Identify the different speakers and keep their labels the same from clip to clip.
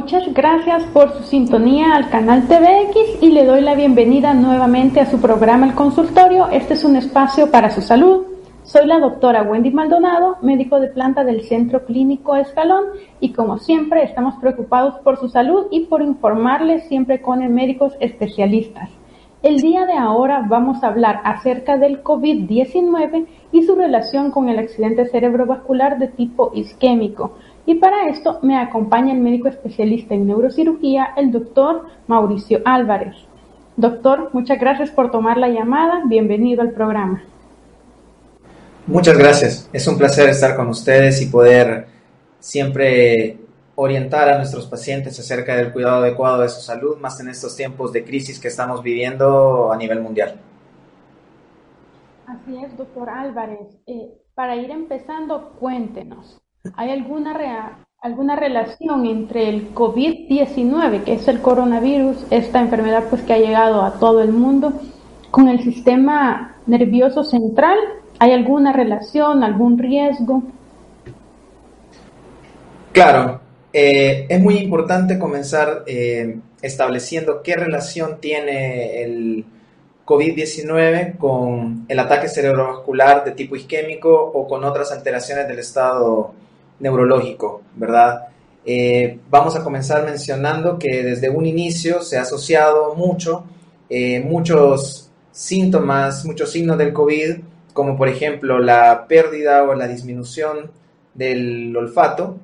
Speaker 1: Muchas gracias por su sintonía al canal TVX y le doy la bienvenida nuevamente a su programa El Consultorio. Este es un espacio para su salud. Soy la doctora Wendy Maldonado, médico de planta del Centro Clínico Escalón y como siempre estamos preocupados por su salud y por informarles siempre con médicos especialistas. El día de ahora vamos a hablar acerca del COVID-19 y su relación con el accidente cerebrovascular de tipo isquémico. Y para esto me acompaña el médico especialista en neurocirugía, el doctor Mauricio Álvarez. Doctor, muchas gracias por tomar la llamada. Bienvenido al programa.
Speaker 2: Muchas gracias. Es un placer estar con ustedes y poder siempre orientar a nuestros pacientes acerca del cuidado adecuado de su salud, más en estos tiempos de crisis que estamos viviendo a nivel mundial.
Speaker 1: Así es, doctor Álvarez. Eh, para ir empezando, cuéntenos, ¿hay alguna, alguna relación entre el COVID-19, que es el coronavirus, esta enfermedad pues que ha llegado a todo el mundo, con el sistema nervioso central ¿Hay alguna relación, algún riesgo?
Speaker 2: Claro, eh, es muy importante comenzar eh, estableciendo qué relación tiene el COVID-19 con el ataque cerebrovascular de tipo isquémico o con otras alteraciones del estado neurológico, ¿verdad? Eh, vamos a comenzar mencionando que desde un inicio se ha asociado mucho, muchos síntomas, muchos signos del COVID como por ejemplo la pérdida o la disminución del olfato,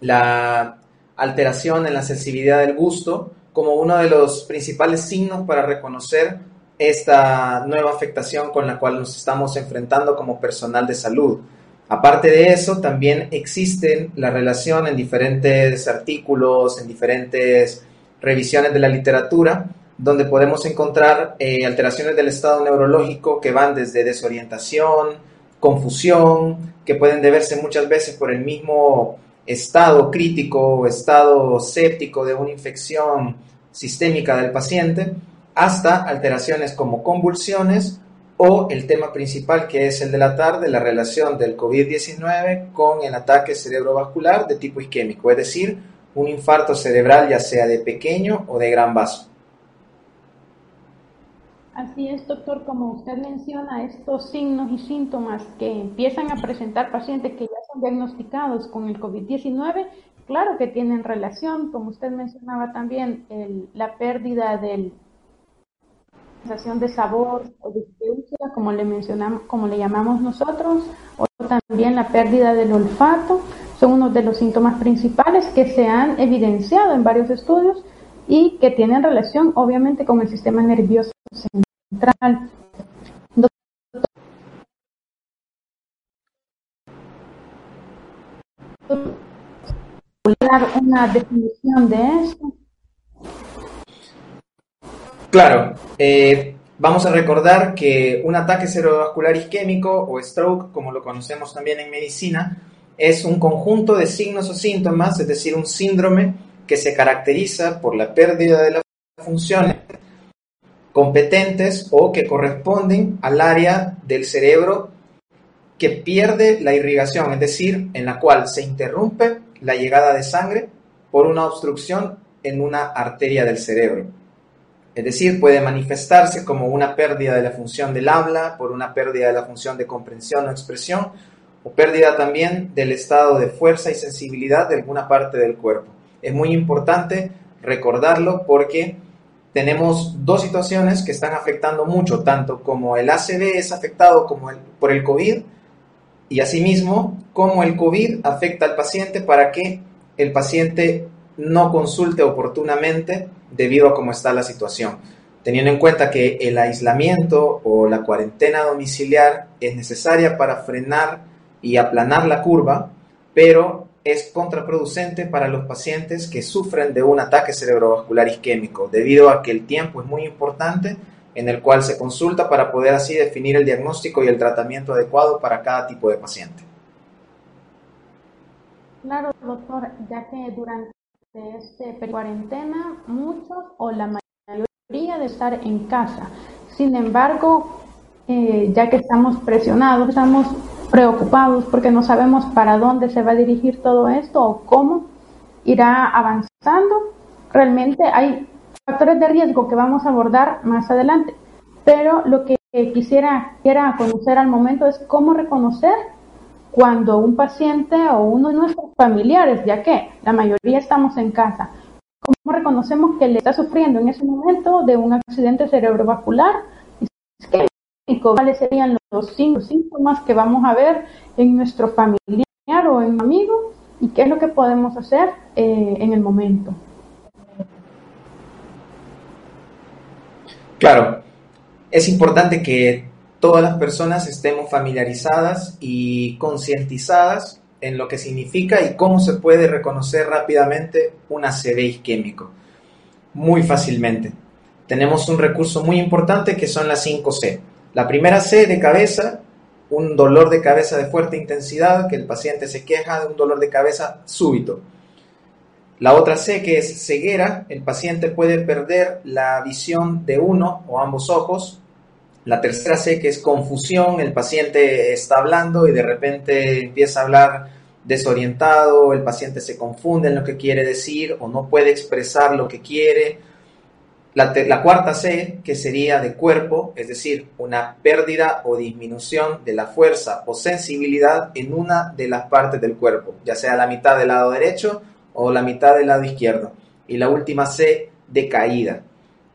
Speaker 2: la alteración en la sensibilidad del gusto, como uno de los principales signos para reconocer esta nueva afectación con la cual nos estamos enfrentando como personal de salud. Aparte de eso, también existen la relación en diferentes artículos, en diferentes revisiones de la literatura, donde podemos encontrar eh, alteraciones del estado neurológico que van desde desorientación, confusión, que pueden deberse muchas veces por el mismo estado crítico o estado séptico de una infección sistémica del paciente, hasta alteraciones como convulsiones o el tema principal que es el de la tarde, la relación del COVID-19 con el ataque cerebrovascular de tipo isquémico, es decir, un infarto cerebral ya sea de pequeño o de gran vaso.
Speaker 1: Así es, doctor, como usted menciona, estos signos y síntomas que empiezan a presentar pacientes que ya son diagnosticados con el COVID-19, claro que tienen relación, como usted mencionaba también, la pérdida de sensación de sabor o de como le mencionamos, como le llamamos nosotros, o también la pérdida del olfato, son uno de los síntomas principales que se han evidenciado en varios estudios y que tienen relación obviamente con el sistema nervioso central. dar una definición de esto?
Speaker 2: Claro, eh, vamos a recordar que un ataque cerebrovascular isquémico o stroke, como lo conocemos también en medicina, es un conjunto de signos o síntomas, es decir, un síndrome que se caracteriza por la pérdida de las funciones competentes o que corresponden al área del cerebro que pierde la irrigación, es decir, en la cual se interrumpe la llegada de sangre por una obstrucción en una arteria del cerebro. Es decir, puede manifestarse como una pérdida de la función del habla, por una pérdida de la función de comprensión o expresión, o pérdida también del estado de fuerza y sensibilidad de alguna parte del cuerpo. Es muy importante recordarlo porque tenemos dos situaciones que están afectando mucho, tanto como el ACV es afectado como por el COVID y asimismo como el COVID afecta al paciente para que el paciente no consulte oportunamente debido a cómo está la situación. Teniendo en cuenta que el aislamiento o la cuarentena domiciliar es necesaria para frenar y aplanar la curva, pero es contraproducente para los pacientes que sufren de un ataque cerebrovascular isquémico, debido a que el tiempo es muy importante en el cual se consulta para poder así definir el diagnóstico y el tratamiento adecuado para cada tipo de paciente.
Speaker 1: Claro, doctor, ya que durante este cuarentena muchos o la mayoría de estar en casa. Sin embargo, eh, ya que estamos presionados, estamos preocupados porque no sabemos para dónde se va a dirigir todo esto o cómo. irá avanzando. Realmente hay factores de riesgo que vamos a abordar más adelante, pero lo que quisiera, quiera conocer al momento es cómo reconocer cuando un paciente o uno de nuestros familiares, ya que la mayoría estamos en casa, cómo reconocemos que le está sufriendo en ese momento de un accidente cerebrovascular cuáles serían los cinco síntomas que vamos a ver en nuestro familiar o en amigo y qué es lo que podemos hacer eh, en el momento.
Speaker 2: Claro, es importante que todas las personas estemos familiarizadas y concientizadas en lo que significa y cómo se puede reconocer rápidamente un ACV isquémico. Muy fácilmente. Tenemos un recurso muy importante que son las 5C. La primera C de cabeza, un dolor de cabeza de fuerte intensidad, que el paciente se queja de un dolor de cabeza súbito. La otra C que es ceguera, el paciente puede perder la visión de uno o ambos ojos. La tercera C que es confusión, el paciente está hablando y de repente empieza a hablar desorientado, el paciente se confunde en lo que quiere decir o no puede expresar lo que quiere la, cuarta C, que sería de cuerpo, es decir, una pérdida o disminución de la fuerza o sensibilidad en una de las partes del cuerpo, ya sea la mitad del lado derecho o la mitad del lado izquierdo. Y la última C, de caída.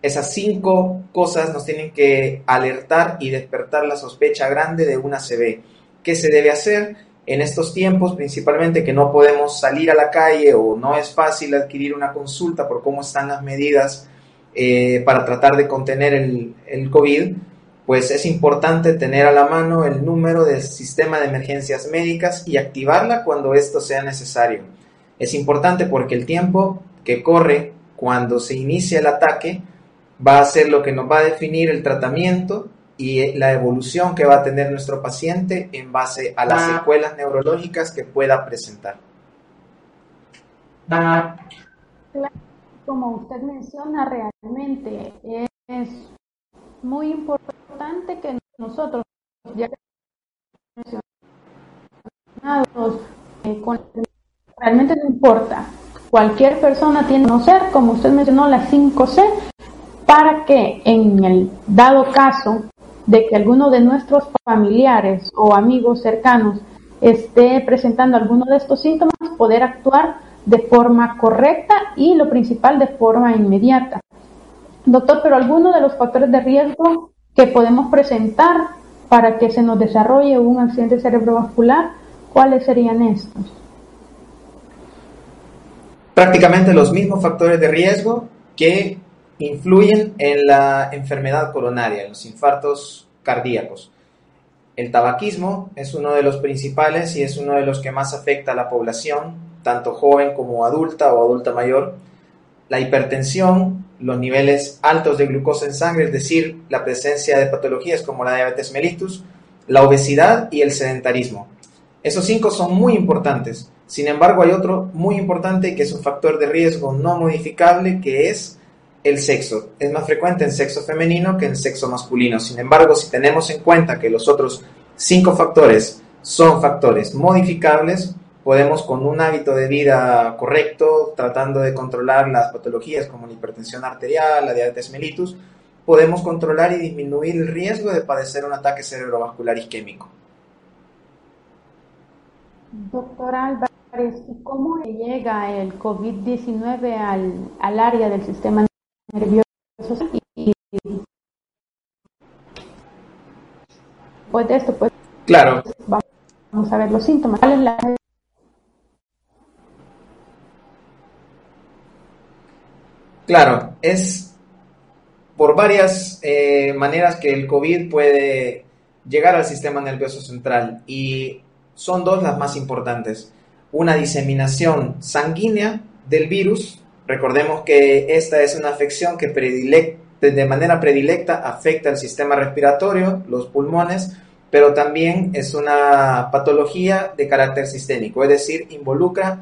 Speaker 2: Esas cinco cosas nos tienen que alertar y despertar la sospecha grande de una CB. ¿Qué se debe hacer? En estos tiempos, principalmente que no podemos salir a la calle o no es fácil adquirir una consulta por cómo están las medidas eh, para tratar de contener el, el, COVID, pues es importante tener a la mano el número del sistema de emergencias médicas y activarla cuando esto sea necesario. Es importante porque el tiempo que corre cuando se inicia el ataque va a ser lo que nos va a definir el tratamiento y la evolución que va a tener nuestro paciente en base a las ah. secuelas neurológicas que pueda presentar.
Speaker 1: Ah como usted menciona, realmente es muy importante que nosotros, ya eh, realmente no importa. Cualquier persona tiene que conocer, como usted mencionó, las 5C, para que en el dado caso de que alguno de nuestros familiares o amigos cercanos esté presentando alguno de estos síntomas, poder actuar de forma correcta y lo principal de forma inmediata. Doctor, pero algunos de los factores de riesgo que podemos presentar para que se nos desarrolle un accidente cerebrovascular, ¿cuáles serían estos?
Speaker 2: Prácticamente los mismos factores de riesgo que influyen en la enfermedad coronaria, en los infartos cardíacos. El tabaquismo es uno de los principales y es uno de los que más afecta a la población tanto joven como adulta o adulta mayor, la hipertensión, los niveles altos de glucosa en sangre, es decir, la presencia de patologías como la diabetes mellitus, la obesidad y el sedentarismo. Esos cinco son muy importantes. Sin embargo, hay otro muy importante que es un factor de riesgo no modificable, que es el sexo. Es más frecuente en sexo femenino que en sexo masculino. Sin embargo, si tenemos en cuenta que los otros cinco factores son factores modificables, podemos con un hábito de vida correcto, tratando de controlar las patologías como la hipertensión arterial, la diabetes mellitus, podemos controlar y disminuir el riesgo de padecer un ataque cerebrovascular isquémico.
Speaker 1: Doctor Álvarez, ¿cómo llega el COVID-19 al, al, área del sistema nervioso? Y, después de esto, pues,
Speaker 2: claro.
Speaker 1: vamos a ver los síntomas. ¿Cuál es la
Speaker 2: Claro, es por varias eh, maneras que el COVID puede llegar al sistema nervioso central y son dos las más importantes. Una diseminación sanguínea del virus, recordemos que esta es una afección que de manera predilecta afecta al sistema respiratorio, los pulmones, pero también es una patología de carácter sistémico, es decir, involucra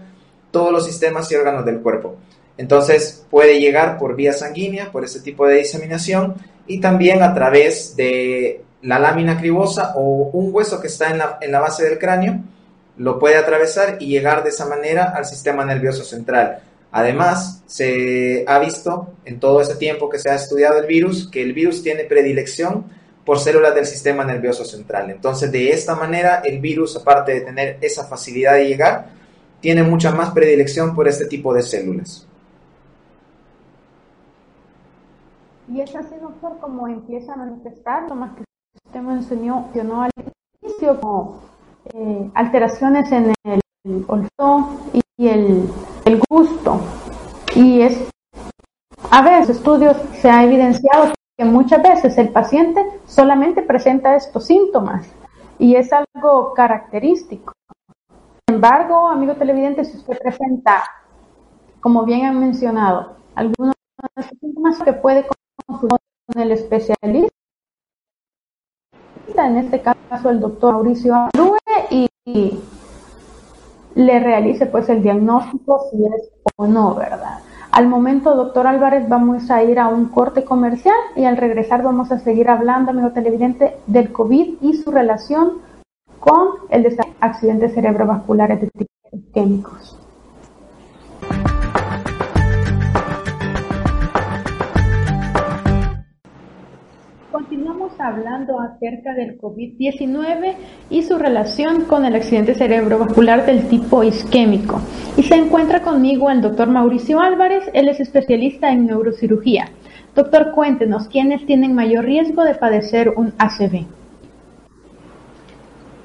Speaker 2: todos los sistemas y órganos del cuerpo. Entonces puede llegar por vía sanguínea, por ese tipo de diseminación, y también a través de la lámina cribosa o un hueso que está en la, base del cráneo, lo puede atravesar y llegar de esa manera al sistema nervioso central. Además, se ha visto en todo ese tiempo que se ha estudiado el virus que el virus tiene predilección por células del sistema nervioso central. Entonces, de esta manera, el virus, aparte de tener esa facilidad de llegar, tiene mucha más predilección por este tipo de células.
Speaker 1: Y es así, doctor, como empieza a manifestar, lo más que usted mencionó, al inicio, como eh, alteraciones en el olfato y el, el gusto. Y es, a veces, estudios se ha evidenciado que muchas veces el paciente solamente presenta estos síntomas y es algo característico. Sin embargo, amigo televidente, si usted presenta, como bien han mencionado, algunos de estos síntomas que puede consultar con el especialista, en este caso el doctor Mauricio Alue, y le realice pues el diagnóstico si es o no, ¿verdad? Al momento, doctor Álvarez, vamos a ir a un corte comercial y al regresar vamos a seguir hablando, amigo televidente, del COVID y su relación con el accidente cerebrovasculares de tipo químicos. Hablando acerca del COVID-19 y su relación con el accidente cerebrovascular del tipo isquémico. Y se encuentra conmigo el doctor Mauricio Álvarez, él es especialista en neurocirugía. Doctor, cuéntenos, ¿quiénes tienen mayor riesgo de padecer un ACV?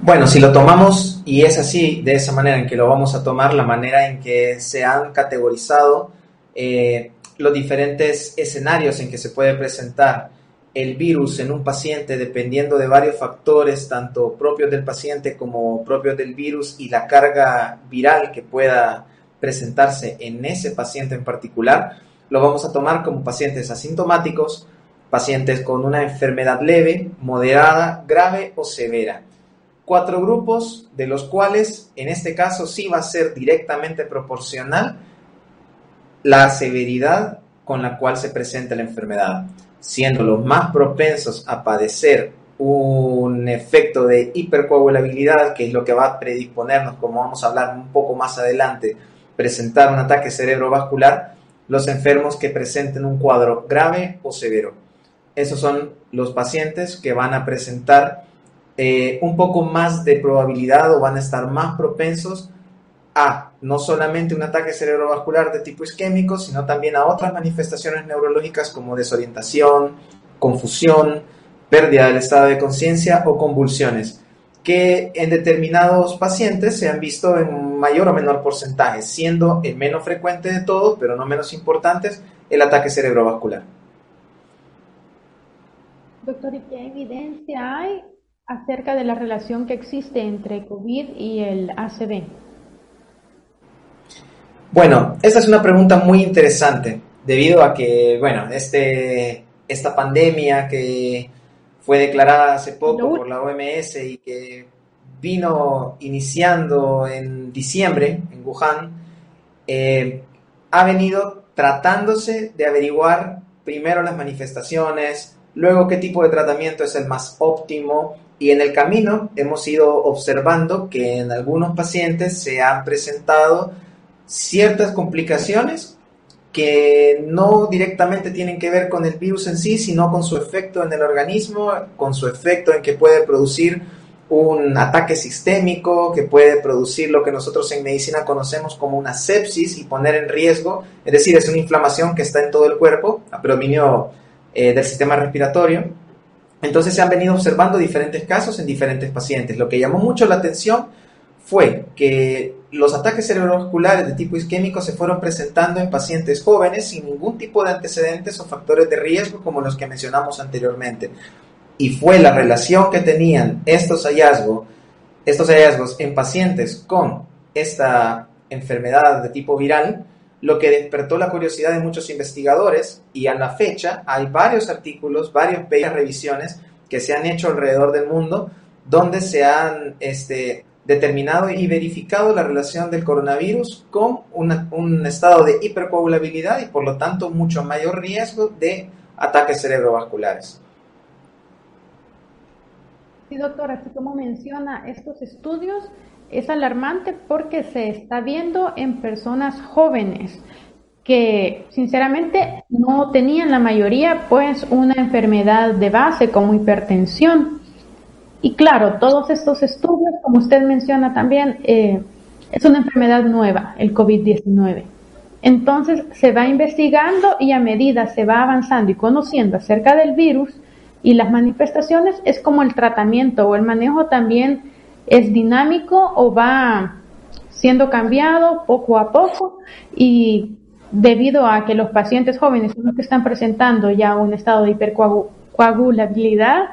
Speaker 2: Bueno, si lo tomamos, y es así, de esa manera en que lo vamos a tomar, la manera en que se han categorizado eh, los diferentes escenarios en que se puede presentar el virus en un paciente dependiendo de varios factores, tanto propios del paciente como propios del virus y la carga viral que pueda presentarse en ese paciente en particular, lo vamos a tomar como pacientes asintomáticos, pacientes con una enfermedad leve, moderada, grave o severa. Cuatro grupos de los cuales en este caso sí va a ser directamente proporcional la severidad con la cual se presenta la enfermedad siendo los más propensos a padecer un efecto de hipercoagulabilidad, que es lo que va a predisponernos, como vamos a hablar un poco más adelante, presentar un ataque cerebrovascular, los enfermos que presenten un cuadro grave o severo. Esos son los pacientes que van a presentar eh, un poco más de probabilidad o van a estar más propensos a no solamente un ataque cerebrovascular de tipo isquémico, sino también a otras manifestaciones neurológicas como desorientación, confusión, pérdida del estado de conciencia o convulsiones, que en determinados pacientes se han visto en mayor o menor porcentaje, siendo el menos frecuente de todos, pero no menos importantes, el ataque cerebrovascular.
Speaker 1: Doctor, ¿y qué evidencia hay acerca de la relación que existe entre COVID y el ACV?
Speaker 2: Bueno, esta es una pregunta muy interesante, debido a que, bueno, este, esta pandemia que fue declarada hace poco por la OMS y que vino iniciando en diciembre en Wuhan, eh, ha venido tratándose de averiguar primero las manifestaciones, luego qué tipo de tratamiento es el más óptimo y en el camino hemos ido observando que en algunos pacientes se han presentado ciertas complicaciones que no directamente tienen que ver con el virus en sí, sino con su efecto en el organismo, con su efecto en que puede producir un ataque sistémico, que puede producir lo que nosotros en medicina conocemos como una sepsis y poner en riesgo, es decir, es una inflamación que está en todo el cuerpo, a predominio eh, del sistema respiratorio. Entonces se han venido observando diferentes casos en diferentes pacientes. Lo que llamó mucho la atención fue que los ataques cerebrovasculares de tipo isquémico se fueron presentando en pacientes jóvenes sin ningún tipo de antecedentes o factores de riesgo como los que mencionamos anteriormente. Y fue la relación que tenían estos hallazgos, estos hallazgos en pacientes con esta enfermedad de tipo viral lo que despertó la curiosidad de muchos investigadores y a la fecha hay varios artículos, varias revisiones que se han hecho alrededor del mundo donde se han este, determinado y verificado la relación del coronavirus con un estado de hipercoagulabilidad y por lo tanto mucho mayor riesgo de ataques cerebrovasculares.
Speaker 1: Sí, doctora, así como menciona estos estudios, es alarmante porque se está viendo en personas jóvenes que sinceramente no tenían la mayoría pues una enfermedad de base como hipertensión. Y claro, todos estos estudios, como usted menciona también, eh, es una enfermedad nueva, el COVID-19. Entonces se va investigando y a medida se va avanzando y conociendo acerca del virus, y las manifestaciones es como el tratamiento o el manejo también es dinámico o va siendo cambiado poco a poco y debido a que los pacientes jóvenes son los que están presentando ya un estado de hipercoagulabilidad,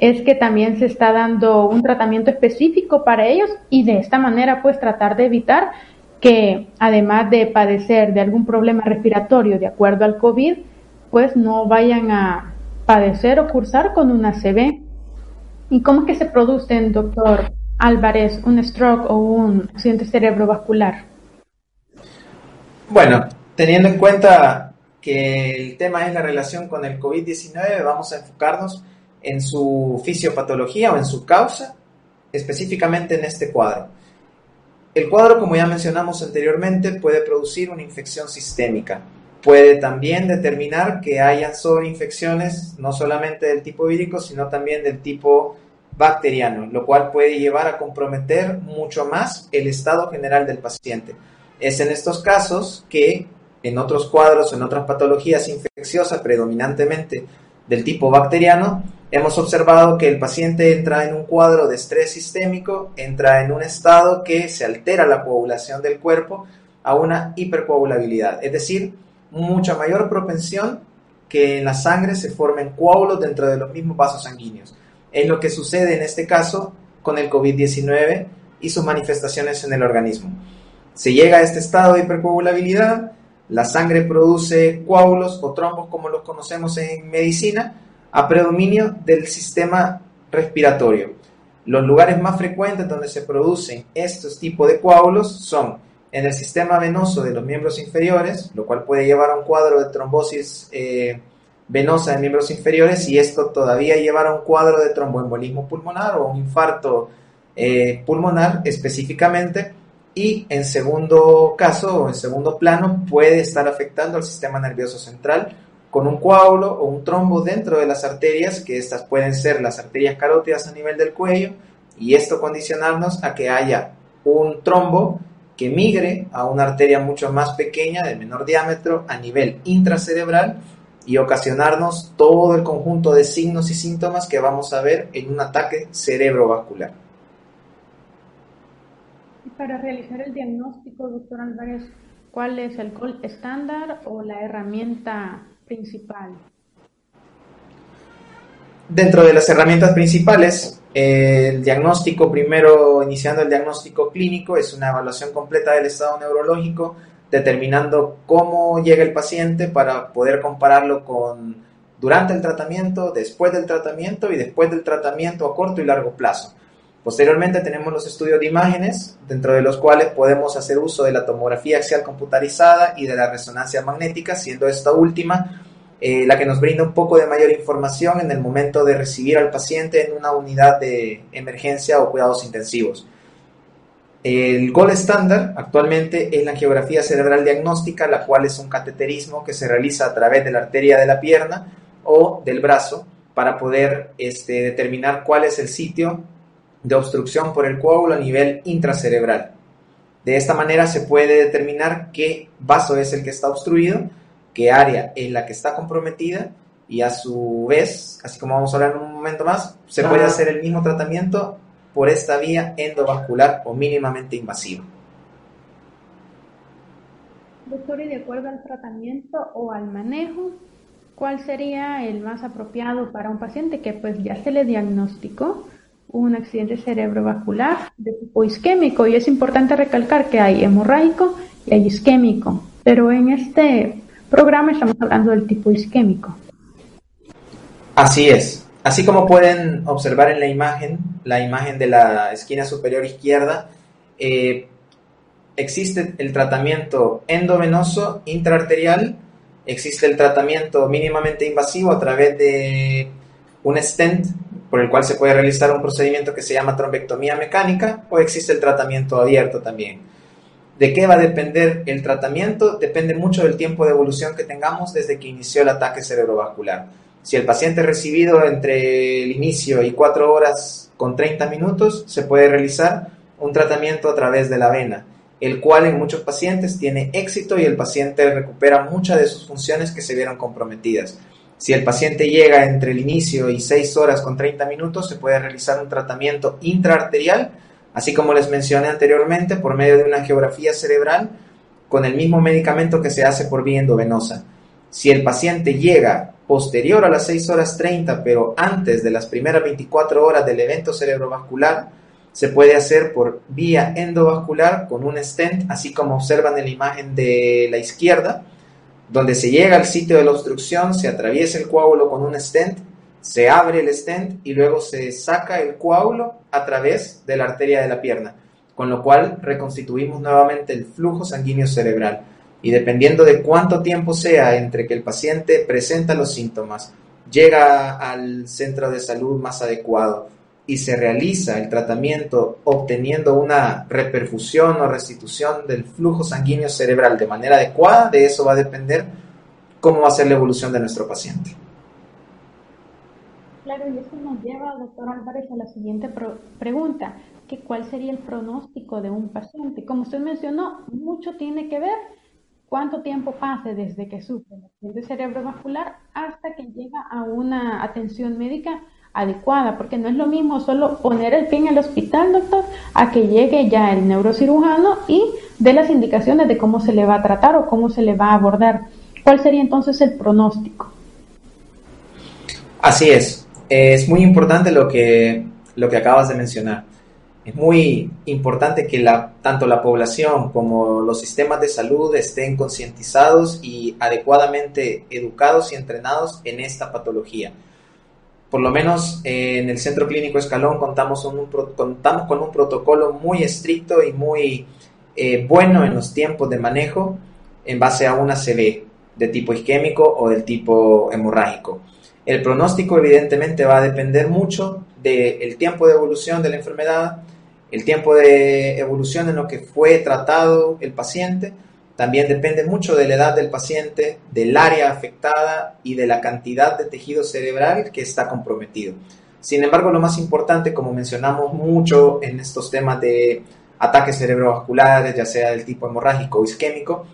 Speaker 1: es que también se está dando un tratamiento específico para ellos y de esta manera pues tratar de evitar que además de padecer de algún problema respiratorio de acuerdo al COVID, pues no vayan a padecer o cursar con una CB. ¿Y cómo es que se produce, doctor Álvarez, un stroke o un accidente cerebrovascular?
Speaker 2: Bueno, teniendo en cuenta que el tema es la relación con el COVID-19, vamos a enfocarnos en su fisiopatología o en su causa, específicamente en este cuadro. El cuadro, como ya mencionamos anteriormente, puede producir una infección sistémica, Puede también determinar que hayan sobreinfecciones no solamente del tipo vírico, sino también del tipo bacteriano, lo cual puede llevar a comprometer mucho más el estado general del paciente. Es en estos casos que en otros cuadros, en otras patologías infecciosas, predominantemente del tipo bacteriano, hemos observado que el paciente entra en un cuadro de estrés sistémico, entra en un estado que se altera la coagulación del cuerpo a una hipercoagulabilidad, es decir, mucha mayor propensión que en la sangre se formen coágulos dentro de los mismos vasos sanguíneos. Es lo que sucede en este caso con el COVID-19 y sus manifestaciones en el organismo. Se llega a este estado de hipercoagulabilidad, la sangre produce coágulos o trombos como los conocemos en medicina a predominio del sistema respiratorio. Los lugares más frecuentes donde se producen estos tipos de coágulos son en el sistema venoso de los miembros inferiores, lo cual puede llevar a un cuadro de trombosis eh, venosa de miembros inferiores y esto todavía llevará a un cuadro de tromboembolismo pulmonar o un infarto eh, pulmonar específicamente y en segundo caso o en segundo plano puede estar afectando al sistema nervioso central con un coágulo o un trombo dentro de las arterias, que estas pueden ser las arterias carótidas a nivel del cuello, y esto condicionarnos a que haya un trombo que migre a una arteria mucho más pequeña, de menor diámetro, a nivel intracerebral y ocasionarnos todo el conjunto de signos y síntomas que vamos a ver en un ataque cerebrovascular.
Speaker 1: Para realizar el diagnóstico, doctor Álvarez, ¿cuál es el gol estándar o la herramienta principal?
Speaker 2: Dentro de las herramientas principales el diagnóstico, primero iniciando el diagnóstico clínico, es una evaluación completa del estado neurológico, determinando cómo llega el paciente para poder compararlo con durante el tratamiento, después del tratamiento y después del tratamiento a corto y largo plazo. Posteriormente tenemos los estudios de imágenes, dentro de los cuales podemos hacer uso de la tomografía axial computarizada y de la resonancia magnética, siendo esta última eh, la que nos brinda un poco de mayor información en el momento de recibir al paciente en una unidad de emergencia o cuidados intensivos. El gol estándar actualmente es la geografía cerebral diagnóstica, la cual es un cateterismo que se realiza a través de la arteria de la pierna o del brazo para poder este, determinar cuál es el sitio de obstrucción por el coágulo a nivel intracerebral. De esta manera se puede determinar qué vaso es el que está obstruido qué área es la que está comprometida y a su vez, así como vamos a hablar en un momento más, se puede hacer el mismo tratamiento por esta vía endovascular o mínimamente invasiva.
Speaker 1: Doctor, y de acuerdo al tratamiento o al manejo, ¿cuál sería el más apropiado para un paciente que pues ya se le diagnosticó un accidente cerebrovascular de tipo isquémico? Y es importante recalcar que hay hemorrágico y hay isquémico, pero en este programa estamos hablando del tipo isquémico.
Speaker 2: Así es. Así como pueden observar en la imagen, la imagen de la esquina superior izquierda, eh, existe el tratamiento endovenoso intraarterial, existe el tratamiento mínimamente invasivo a través de un stent por el cual se puede realizar un procedimiento que se llama trombectomía mecánica o existe el tratamiento abierto también. ¿De qué va a depender el tratamiento? Depende mucho del tiempo de evolución que tengamos desde que inició el ataque cerebrovascular. Si el paciente ha recibido entre el inicio y 4 horas con 30 minutos, se puede realizar un tratamiento a través de la vena, el cual en muchos pacientes tiene éxito y el paciente recupera muchas de sus funciones que se vieron comprometidas. Si el paciente llega entre el inicio y 6 horas con 30 minutos, se puede realizar un tratamiento intraarterial, así como les mencioné anteriormente, por medio de una geografía cerebral con el mismo medicamento que se hace por vía endovenosa. Si el paciente llega posterior a las 6 horas 30, pero antes de las primeras 24 horas del evento cerebrovascular, se puede hacer por vía endovascular con un stent, así como observan en la imagen de la izquierda, donde se llega al sitio de la obstrucción, se atraviesa el coágulo con un stent, se abre el stent y luego se saca el coágulo a través de la arteria de la pierna, con lo cual reconstituimos nuevamente el flujo sanguíneo cerebral. Y dependiendo de cuánto tiempo sea entre que el paciente presenta los síntomas, llega al centro de salud más adecuado, y se realiza el tratamiento obteniendo una reperfusión o restitución del flujo sanguíneo cerebral de manera adecuada, de eso va a depender cómo va a ser la evolución de nuestro paciente.
Speaker 1: Claro, y eso nos lleva, doctor Álvarez, a la siguiente pregunta, que cuál sería el pronóstico de un paciente. Como usted mencionó, mucho tiene que ver cuánto tiempo pase desde que sufre el accidente cerebrovascular hasta que llega a una atención médica adecuada, porque no es lo mismo solo poner el pie en el hospital, doctor, a que llegue ya el neurocirujano y dé las indicaciones de cómo se le va a tratar o cómo se le va a abordar. ¿Cuál sería entonces el pronóstico?
Speaker 2: Así es. Es muy importante lo que, lo que acabas de mencionar. Es muy importante que la, tanto la población como los sistemas de salud estén concientizados y adecuadamente educados y entrenados en esta patología por lo menos en el Centro Clínico Escalón contamos, con un protocolo muy estricto y muy eh, bueno en los tiempos de manejo en base a una CV de tipo isquémico o del tipo hemorrágico. El pronóstico evidentemente va a depender mucho del tiempo de evolución de la enfermedad, el tiempo de evolución en lo que fue tratado el paciente, también depende mucho de la edad del paciente, del área afectada y de la cantidad de tejido cerebral que está comprometido. Sin embargo, lo más importante, como mencionamos mucho en estos temas de ataques cerebrovasculares, ya sea del tipo hemorrágico o isquémico,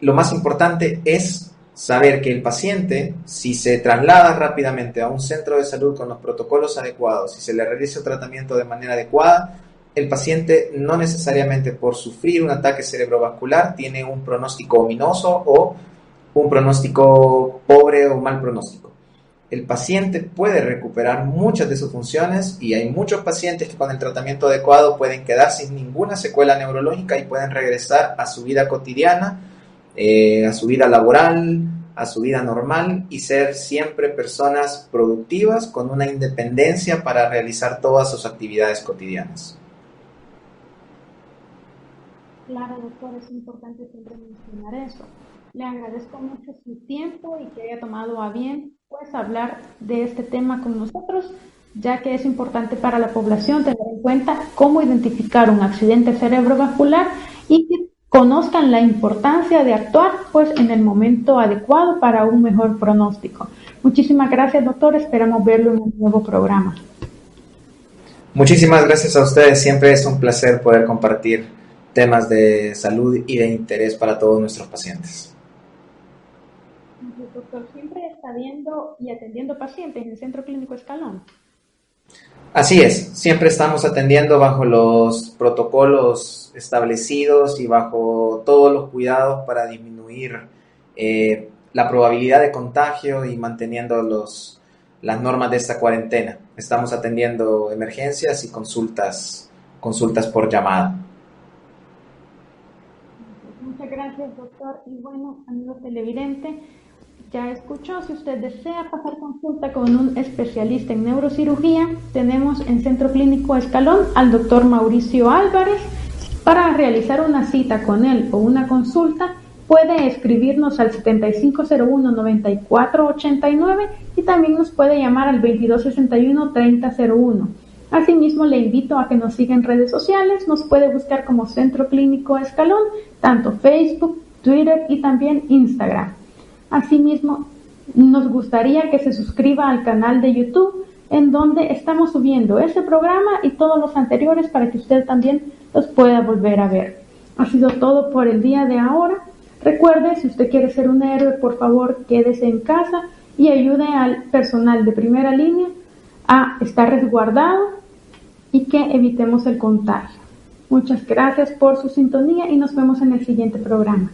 Speaker 2: lo más importante es saber que el paciente, si se traslada rápidamente a un centro de salud con los protocolos adecuados, y se le realiza el tratamiento de manera adecuada, el paciente no necesariamente por sufrir un ataque cerebrovascular tiene un pronóstico ominoso o un pronóstico pobre o mal pronóstico. El paciente puede recuperar muchas de sus funciones y hay muchos pacientes que con el tratamiento adecuado pueden quedar sin ninguna secuela neurológica y pueden regresar a su vida cotidiana, eh, a su vida laboral, a su vida normal y ser siempre personas productivas con una independencia para realizar todas sus actividades cotidianas.
Speaker 1: Claro, doctor, es importante siempre mencionar eso. Le agradezco mucho su tiempo y que haya tomado a bien pues hablar de este tema con nosotros, ya que es importante para la población tener en cuenta cómo identificar un accidente cerebrovascular y que conozcan la importancia de actuar pues en el momento adecuado para un mejor pronóstico. Muchísimas gracias, doctor. Esperamos verlo en un nuevo programa.
Speaker 2: Muchísimas gracias a ustedes. Siempre es un placer poder compartir temas de salud y de interés para todos nuestros pacientes.
Speaker 1: Doctor, ¿siempre está viendo y atendiendo pacientes en el Centro Clínico Escalón?
Speaker 2: Así es, siempre estamos atendiendo bajo los protocolos establecidos y bajo todos los cuidados para disminuir eh, la probabilidad de contagio y manteniendo los, las normas de esta cuarentena. Estamos atendiendo emergencias y consultas, consultas por llamada
Speaker 1: gracias, doctor. Y bueno, amigo televidente, ya escuchó, si usted desea pasar consulta con un especialista en neurocirugía, tenemos en Centro Clínico Escalón al doctor Mauricio Álvarez para realizar una cita con él o una consulta. puede escribirnos al 7501-9489 y también nos puede llamar al 2261-3001. Asimismo, le invito a que nos siga en redes sociales, nos puede buscar como Centro Clínico Escalón, tanto Facebook, Twitter y también Instagram. Asimismo, nos gustaría que se suscriba al canal de YouTube, en donde estamos subiendo ese programa y todos los anteriores para que usted también los pueda volver a ver. Ha sido todo por el día de ahora. Recuerde, si usted quiere ser un héroe, por favor, quédese en casa y ayude al personal de primera línea a estar resguardado y que evitemos el contagio. Muchas gracias por su sintonía y nos vemos en el siguiente programa.